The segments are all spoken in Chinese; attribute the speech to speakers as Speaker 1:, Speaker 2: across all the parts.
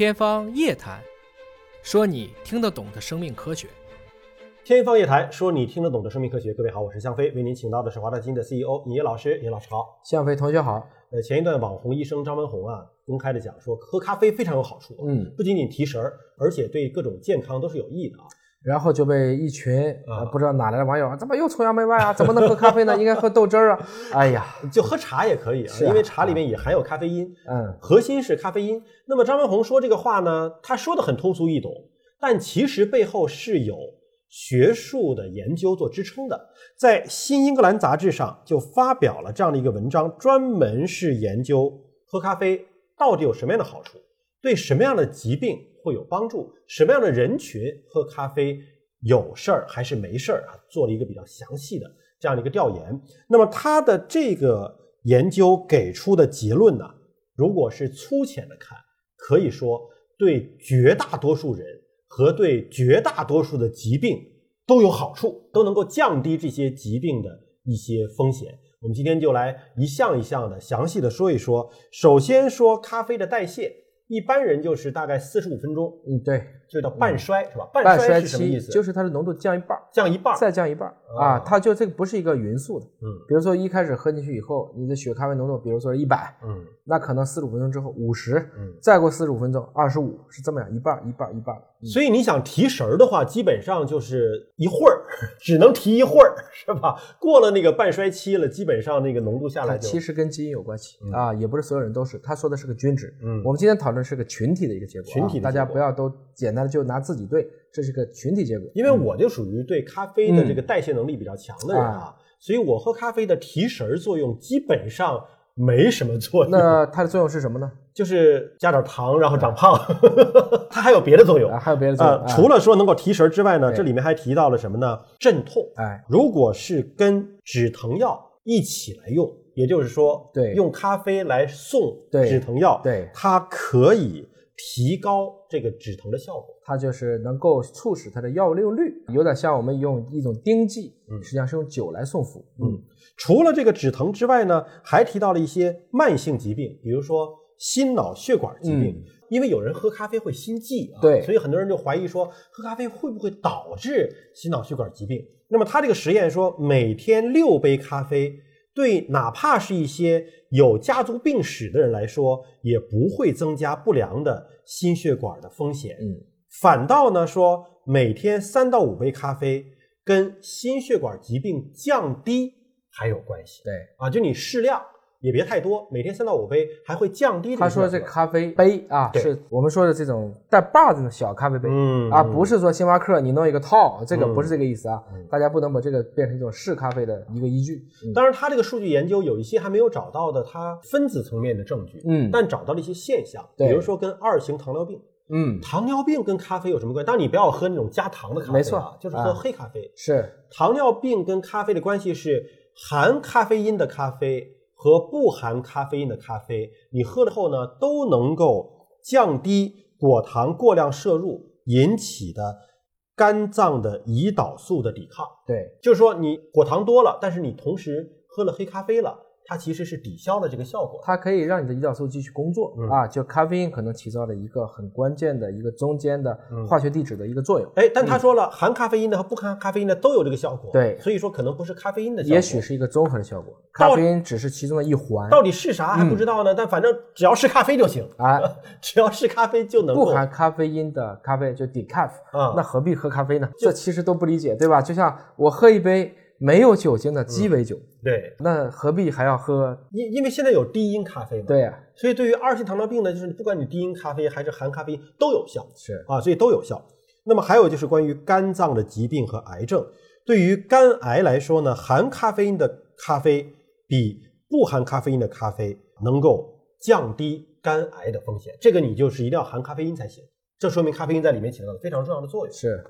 Speaker 1: 天方夜谭，说你听得懂的生命科学。
Speaker 2: 天方夜谭，说你听得懂的生命科学。各位好，我是向飞，为您请到的是华大基因的 CEO 尹烨老师。尹老师好。
Speaker 3: 向飞同学好。
Speaker 2: 呃，前一段网红医生张文宏啊，公开的讲说，喝咖啡非常有好处，
Speaker 3: 嗯，
Speaker 2: 不仅仅提神儿，而且对各种健康都是有益的啊。
Speaker 3: 然后就被一群
Speaker 2: 啊
Speaker 3: 呃不知道哪来的网友，怎么又崇洋媚外啊？怎么能喝咖啡呢？应该喝豆汁儿啊！哎呀，
Speaker 2: 就喝茶也可以啊，
Speaker 3: 啊
Speaker 2: 因为茶里面也含有咖啡因，
Speaker 3: 嗯，
Speaker 2: 核心是咖啡因。那么张文宏说这个话呢，他说的很通俗易懂，但其实背后是有学术的研究做支撑的。在《新英格兰杂志》上就发表了这样的一个文章，专门是研究喝咖啡到底有什么样的好处，对什么样的疾病会有帮助，什么样的人群喝咖啡有事儿还是没事儿啊，做了一个比较详细的这样的一个调研。那么他的这个研究给出的结论呢，如果是粗浅的看，可以说对绝大多数人和对绝大多数的疾病都有好处，都能够降低这些疾病的一些风险。我们今天就来一项一项的详细的说一说。首先说咖啡的代谢，一般人就是大概四十五分钟，
Speaker 3: 嗯，对，
Speaker 2: 就叫半衰，是吧？
Speaker 3: 半
Speaker 2: 衰
Speaker 3: 衰
Speaker 2: 是什么意思？
Speaker 3: 就是它的浓度降一半，
Speaker 2: 降一半。
Speaker 3: 再降一半儿
Speaker 2: 啊
Speaker 3: 啊，它就这个不是一个匀速的。
Speaker 2: 嗯
Speaker 3: 比如说一开始喝进去以后，你的血咖啡浓度，比如说一百，
Speaker 2: 嗯
Speaker 3: 那可能四十五分钟之后五十，
Speaker 2: 嗯。
Speaker 3: 再过四十五分钟二十五，是这么样，一半一半一半。嗯
Speaker 2: 所以你想提神儿的话，基本上就是一会儿，只能提一会儿，是吧？过了那个半衰期了，基本上那个浓度下来就
Speaker 3: 其实跟基因有关系
Speaker 2: 嗯
Speaker 3: 啊，也不是所有人都是。他说的是个均值，
Speaker 2: 嗯
Speaker 3: 我们今天讨论是个群体的一个结果啊，
Speaker 2: 群体的
Speaker 3: 大家不要都简单的就拿自己对，这是个群体结果。
Speaker 2: 因为我就属于对咖啡的这个代谢能力比较强的人啊，所以我喝咖啡的提神儿作用基本上没什么作用，
Speaker 3: 那它的作用是什么呢？
Speaker 2: 就是加点糖然后长胖，它还有别的作用
Speaker 3: 啊，还有别的作用
Speaker 2: 除了说能够提神儿之外呢，这里面还提到了什么呢？镇痛。
Speaker 3: 哎，
Speaker 2: 如果是跟止疼药一起来用，也就是说，
Speaker 3: 对
Speaker 2: 用咖啡来送止疼药，
Speaker 3: 对
Speaker 2: 它可以提高这个止疼的效果。
Speaker 3: 它就是能够促使它的药用率，有点像我们用一种丁剂，
Speaker 2: 嗯
Speaker 3: 实际上是用酒来送服。
Speaker 2: 嗯，除了这个止疼之外呢，还提到了一些慢性疾病，比如说心脑血管疾病。
Speaker 3: 嗯
Speaker 2: 因为有人喝咖啡会心悸啊，
Speaker 3: 对
Speaker 2: 所以很多人就怀疑说喝咖啡会不会导致心脑血管疾病。那么他这个实验说，每天六杯咖啡，对哪怕是一些有家族病史的人来说，也不会增加不良的心血管的风险。
Speaker 3: 嗯，
Speaker 2: 反倒呢说，每天三到五杯咖啡跟心血管疾病降低还有关系。
Speaker 3: 对。
Speaker 2: 啊，就你适量，也别太多，每天三到五杯，还会降低这个
Speaker 3: 他说这咖啡杯啊，
Speaker 2: 对
Speaker 3: 是我们说的这种带把子的小咖啡杯，
Speaker 2: 嗯
Speaker 3: 啊，不是说星巴克你弄一个套，这个
Speaker 2: 嗯
Speaker 3: 不是这个意思啊，
Speaker 2: 嗯
Speaker 3: 大家不能把这个变成一种试咖啡的一个依据。嗯
Speaker 2: 当然，他这个数据研究有一些还没有找到的它分子层面的证据，
Speaker 3: 嗯
Speaker 2: 但找到了一些现象，比如说跟二型糖尿病。
Speaker 3: 嗯，
Speaker 2: 糖尿病跟咖啡有什么关系？当然，你不要喝那种加糖的咖啡、啊，
Speaker 3: 没错
Speaker 2: 就是喝
Speaker 3: 啊
Speaker 2: 黑咖啡。
Speaker 3: 是
Speaker 2: 糖尿病跟咖啡的关系是含咖啡因的咖啡和不含咖啡因的咖啡，你喝了后呢，都能够降低果糖过量摄入引起的肝脏的胰岛素的抵抗。
Speaker 3: 对，
Speaker 2: 就是说，你果糖多了，但是你同时喝了黑咖啡了，它其实是抵消了这个效果。
Speaker 3: 它可以让你的胰岛素继续工作、
Speaker 2: 嗯
Speaker 3: 啊，就咖啡因可能起到了一个很关键的一个中间的
Speaker 2: 嗯
Speaker 3: 化学地址的一个作用。
Speaker 2: 哎，但他说了，含咖啡因的和不含咖啡因的都有这个效果。
Speaker 3: 对
Speaker 2: 所以说可能不是咖啡因的效果，
Speaker 3: 也许是一个综合的效果，咖啡因只是其中的一环。
Speaker 2: 到底是啥还不知道呢。但反正只要是咖啡就行，
Speaker 3: 啊，
Speaker 2: 只要是咖啡就能够
Speaker 3: 不含咖啡因的咖啡就 decaf，、
Speaker 2: 啊
Speaker 3: 那何必喝咖啡呢？这其实都不理解，对吧？就像我喝一杯没有酒精的鸡尾酒，
Speaker 2: 对，
Speaker 3: 那何必还要喝？
Speaker 2: 因因为现在有低因咖啡嘛，
Speaker 3: 对呀、
Speaker 2: 所以对于二型糖尿病呢，就是不管你低因咖啡还是含咖啡因都有效。
Speaker 3: 是。
Speaker 2: 啊，所以都有效。那么还有就是关于肝脏的疾病和癌症，对于肝癌来说呢，含咖啡因的咖啡比不含咖啡因的咖啡能够降低肝癌的风险。这个你就是一定要含咖啡因才行，这说明咖啡因在里面起到了非常重要的作用。
Speaker 3: 是，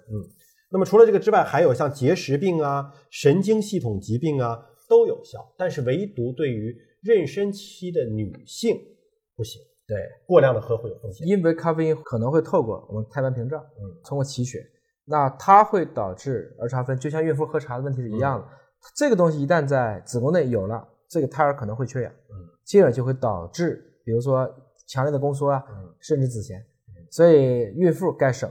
Speaker 2: 那么除了这个之外，还有像结石病啊、神经系统疾病啊都有效，但是唯独对于妊娠期的女性不行，
Speaker 3: 对，
Speaker 2: 过量的喝会有风险。
Speaker 3: 因为咖啡因可能会透过我们胎盘屏障，
Speaker 2: 嗯，
Speaker 3: 通过脐血，那它会导致儿茶酚，就像孕妇喝茶的问题是一样的。这个东西一旦在子宫内有了，这个胎儿可能会缺氧，
Speaker 2: 嗯，
Speaker 3: 进而就会导致，比如说强烈的宫缩啊，
Speaker 2: 嗯
Speaker 3: 甚至子痫。所以孕妇该省，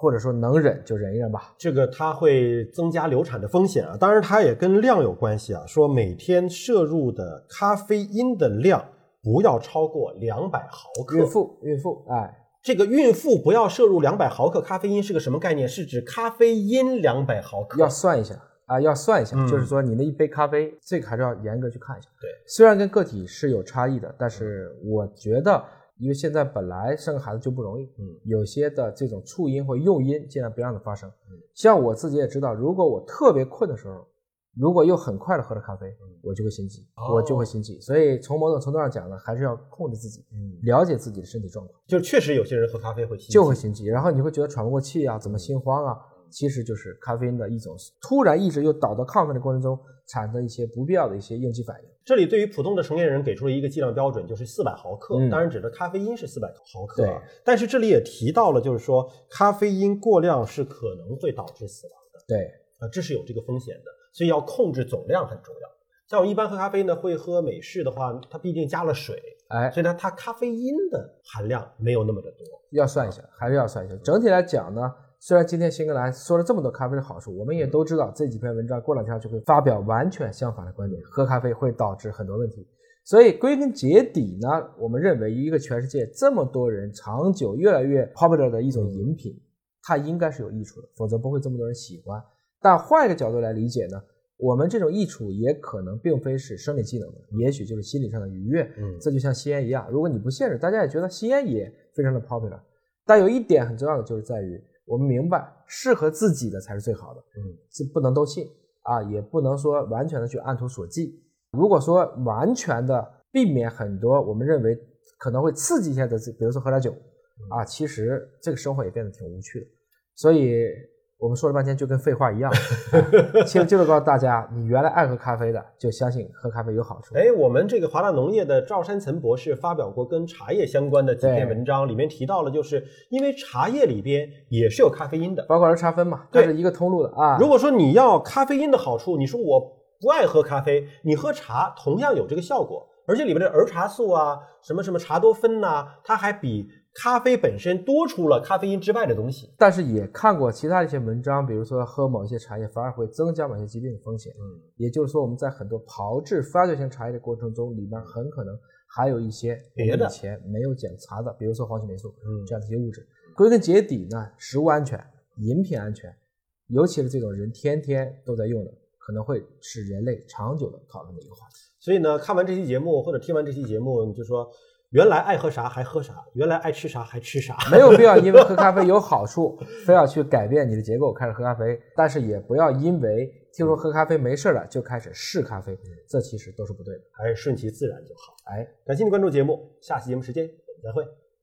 Speaker 3: 或者说能忍就忍一忍吧。
Speaker 2: 这个它会增加流产的风险啊，当然它也跟量有关系啊。说每天摄入的咖啡因的量不要超过两百毫克。
Speaker 3: 孕妇，孕妇，哎，
Speaker 2: 这个孕妇不要摄入两百毫克咖啡因是个什么概念？是指咖啡因两百毫克。
Speaker 3: 要算一下啊，要算一下，
Speaker 2: 嗯
Speaker 3: 就是说你那一杯咖啡，这个还是要严格去看一下。
Speaker 2: 对，
Speaker 3: 虽然跟个体是有差异的，但是我觉得，因为现在本来生个孩子就不容易，
Speaker 2: 嗯，
Speaker 3: 有些的这种促因或诱因，尽量不让它发生。
Speaker 2: 嗯
Speaker 3: 像我自己也知道，如果我特别困的时候，如果又很快的喝了咖啡，我就会心悸，
Speaker 2: 哦
Speaker 3: 我就会心悸。所以从某种程度上讲呢，还是要控制自己，
Speaker 2: 嗯，
Speaker 3: 了解自己的身体状况。
Speaker 2: 就确实有些人喝咖啡会心悸
Speaker 3: 就会心悸，然后你会觉得喘不过气啊，怎么心慌啊？其实就是咖啡因的一种突然抑制又导到亢奋的过程中产生一些不必要的一些应激反应。
Speaker 2: 这里对于普通的成年人给出了一个剂量标准，就是四百毫克，
Speaker 3: 嗯
Speaker 2: 当然指的咖啡因是四百毫克啊
Speaker 3: 对。
Speaker 2: 但是这里也提到了，就是说咖啡因过量是可能会导致死亡的
Speaker 3: 对，
Speaker 2: 啊，这是有这个风险的，所以要控制总量很重要。像我一般喝咖啡呢，会喝美式的话，它毕竟加了水，
Speaker 3: 哎，
Speaker 2: 所以呢，它咖啡因的含量没有那么的多。
Speaker 3: 要算一下，还是要算一下。整体来讲呢，虽然今天新格兰说了这么多咖啡的好处，我们也都知道这几篇文章过两天就会发表完全相反的观点，喝咖啡会导致很多问题。所以归根结底呢，我们认为一个全世界这么多人长久越来越 popular 的一种饮品，它应该是有益处的，否则不会这么多人喜欢。但换一个角度来理解呢，我们这种益处也可能并非是生理机能的，也许就是心理上的愉悦。
Speaker 2: 嗯
Speaker 3: 这就像吸烟一样，如果你不限制，大家也觉得吸烟也非常的 popular。但有一点很重要的就是在于，我们明白适合自己的才是最好的，
Speaker 2: 嗯，
Speaker 3: 这不能都信啊，也不能说完全的去按图索骥。如果说完全的避免很多我们认为可能会刺激一下的，比如说喝点酒啊，其实这个生活也变得挺无趣的。所以我们说了半天就跟废话一样，啊其实就是告诉大家，你原来爱喝咖啡的，就相信喝咖啡有好处。
Speaker 2: 哎，我们这个华大农业的赵山岑博士发表过跟茶叶相关的几篇文章，里面提到了，就是因为茶叶里边也是有咖啡因的。
Speaker 3: 包括儿茶酚嘛，它
Speaker 2: 对
Speaker 3: 是一个通路的啊。
Speaker 2: 如果说你要咖啡因的好处，你说我不爱喝咖啡，你喝茶同样有这个效果，而且里面的儿茶素啊，什么什么茶多酚呐、它还比咖啡本身多出了咖啡因之外的东西。
Speaker 3: 但是也看过其他一些文章，比如说喝某一些茶叶反而会增加某些疾病的风险。
Speaker 2: 嗯，
Speaker 3: 也就是说，我们在很多炮制发酵型茶叶的过程中，里面很可能还有一些我
Speaker 2: 别的
Speaker 3: 们以前没有检查的，比如说黄曲霉素
Speaker 2: 嗯
Speaker 3: 这样的一些物质。归根结底呢，食物安全、饮品安全，尤其是这种人天天都在用的，可能会是人类长久的讨论的一个话题。
Speaker 2: 所以呢，看完这期节目或者听完这期节目，你就说原来爱喝啥还喝啥，原来爱吃啥还吃啥。
Speaker 3: 没有必要因为喝咖啡有好处，非要去改变你的结构开始喝咖啡，但是也不要因为听说喝咖啡没事了就开始试咖啡，这其实都是不对的。
Speaker 2: 还是顺其自然就好。
Speaker 3: 哎。
Speaker 2: 感谢你关注节目，下期节目时间我们再会。